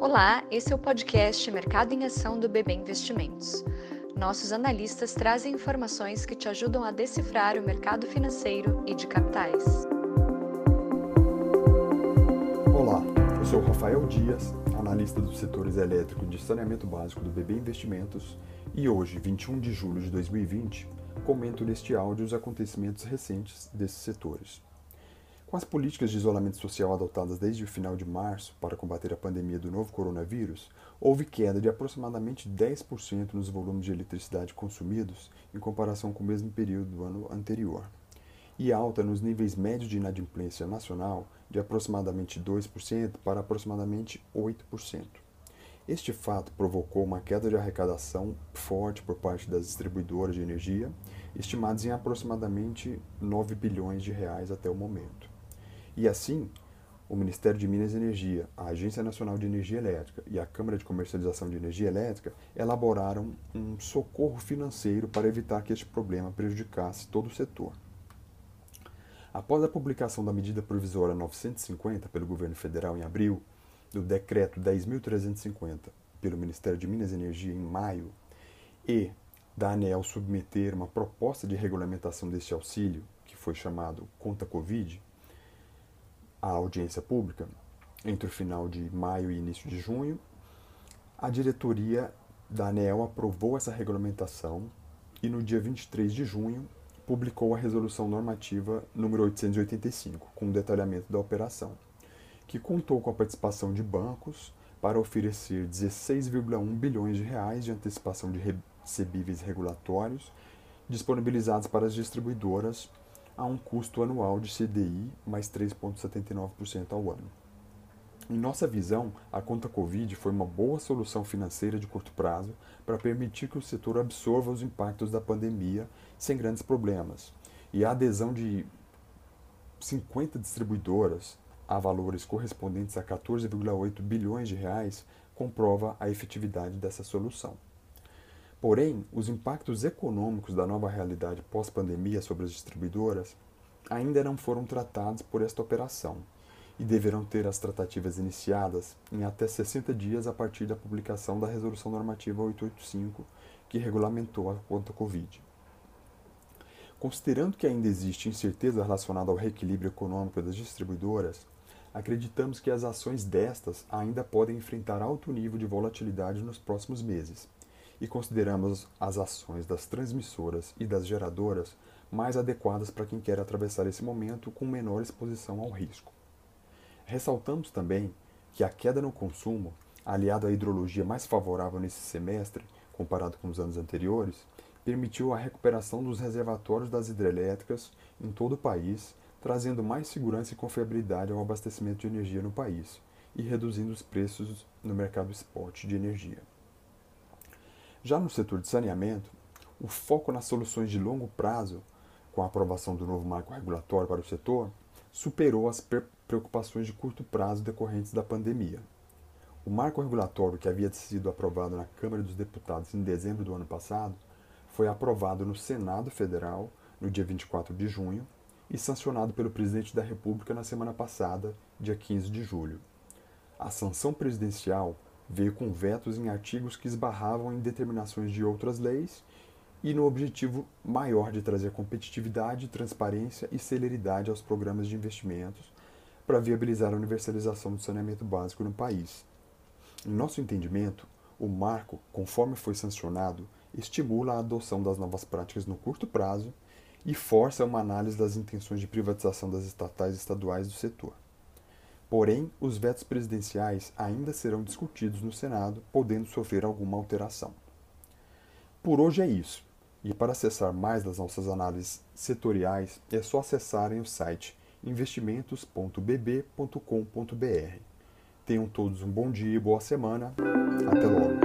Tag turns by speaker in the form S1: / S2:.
S1: Olá, esse é o podcast Mercado em Ação do BB Investimentos. Nossos analistas trazem informações que te ajudam a decifrar o mercado financeiro e de capitais.
S2: Olá, eu sou Rafael Dias, analista dos setores elétrico de saneamento básico do BB Investimentos, e hoje, 21 de julho de 2020, comento neste áudio os acontecimentos recentes desses setores. Com as políticas de isolamento social adotadas desde o final de março para combater a pandemia do novo coronavírus, houve queda de aproximadamente 10% nos volumes de eletricidade consumidos em comparação com o mesmo período do ano anterior, e alta nos níveis médios de inadimplência nacional de aproximadamente 2% para aproximadamente 8%. Este fato provocou uma queda de arrecadação forte por parte das distribuidoras de energia, estimadas em aproximadamente 9 bilhões de reais até o momento. E assim, o Ministério de Minas e Energia, a Agência Nacional de Energia Elétrica e a Câmara de Comercialização de Energia Elétrica elaboraram um socorro financeiro para evitar que este problema prejudicasse todo o setor. Após a publicação da medida provisória 950 pelo governo federal em abril, do decreto 10.350 pelo Ministério de Minas e Energia em maio e da ANEL submeter uma proposta de regulamentação deste auxílio, que foi chamado Conta Covid, à audiência pública, entre o final de maio e início de junho, a diretoria da ANEL aprovou essa regulamentação e no dia 23 de junho publicou a resolução normativa número 885, com o detalhamento da operação, que contou com a participação de bancos para oferecer 16,1 bilhões de reais de antecipação de recebíveis regulatórios disponibilizados para as distribuidoras a um custo anual de CDI mais 3,79% ao ano. Em nossa visão, a conta Covid foi uma boa solução financeira de curto prazo para permitir que o setor absorva os impactos da pandemia sem grandes problemas. E a adesão de 50 distribuidoras a valores correspondentes a 14,8 bilhões de reais comprova a efetividade dessa solução. Porém, os impactos econômicos da nova realidade pós-pandemia sobre as distribuidoras ainda não foram tratados por esta operação e deverão ter as tratativas iniciadas em até 60 dias a partir da publicação da Resolução Normativa 885, que regulamentou a conta Covid. Considerando que ainda existe incerteza relacionada ao reequilíbrio econômico das distribuidoras, acreditamos que as ações destas ainda podem enfrentar alto nível de volatilidade nos próximos meses e consideramos as ações das transmissoras e das geradoras mais adequadas para quem quer atravessar esse momento com menor exposição ao risco. Ressaltamos também que a queda no consumo, aliado à hidrologia mais favorável nesse semestre, comparado com os anos anteriores, permitiu a recuperação dos reservatórios das hidrelétricas em todo o país, trazendo mais segurança e confiabilidade ao abastecimento de energia no país e reduzindo os preços no mercado spot de energia. Já no setor de saneamento, o foco nas soluções de longo prazo, com a aprovação do novo marco regulatório para o setor, superou as preocupações de curto prazo decorrentes da pandemia. O marco regulatório que havia sido aprovado na Câmara dos Deputados em dezembro do ano passado foi aprovado no Senado Federal no dia 24 de junho e sancionado pelo presidente da República na semana passada, dia 15 de julho. A sanção presidencial veio com vetos em artigos que esbarravam em determinações de outras leis e no objetivo maior de trazer competitividade, transparência e celeridade aos programas de investimentos para viabilizar a universalização do saneamento básico no país. Em nosso entendimento, o marco, conforme foi sancionado, estimula a adoção das novas práticas no curto prazo e força uma análise das intenções de privatização das estatais e estaduais do setor. Porém, os vetos presidenciais ainda serão discutidos no Senado, podendo sofrer alguma alteração. Por hoje é isso. E para acessar mais das nossas análises setoriais, é só acessarem o site investimentos.bb.com.br. Tenham todos um bom dia e boa semana. Até logo!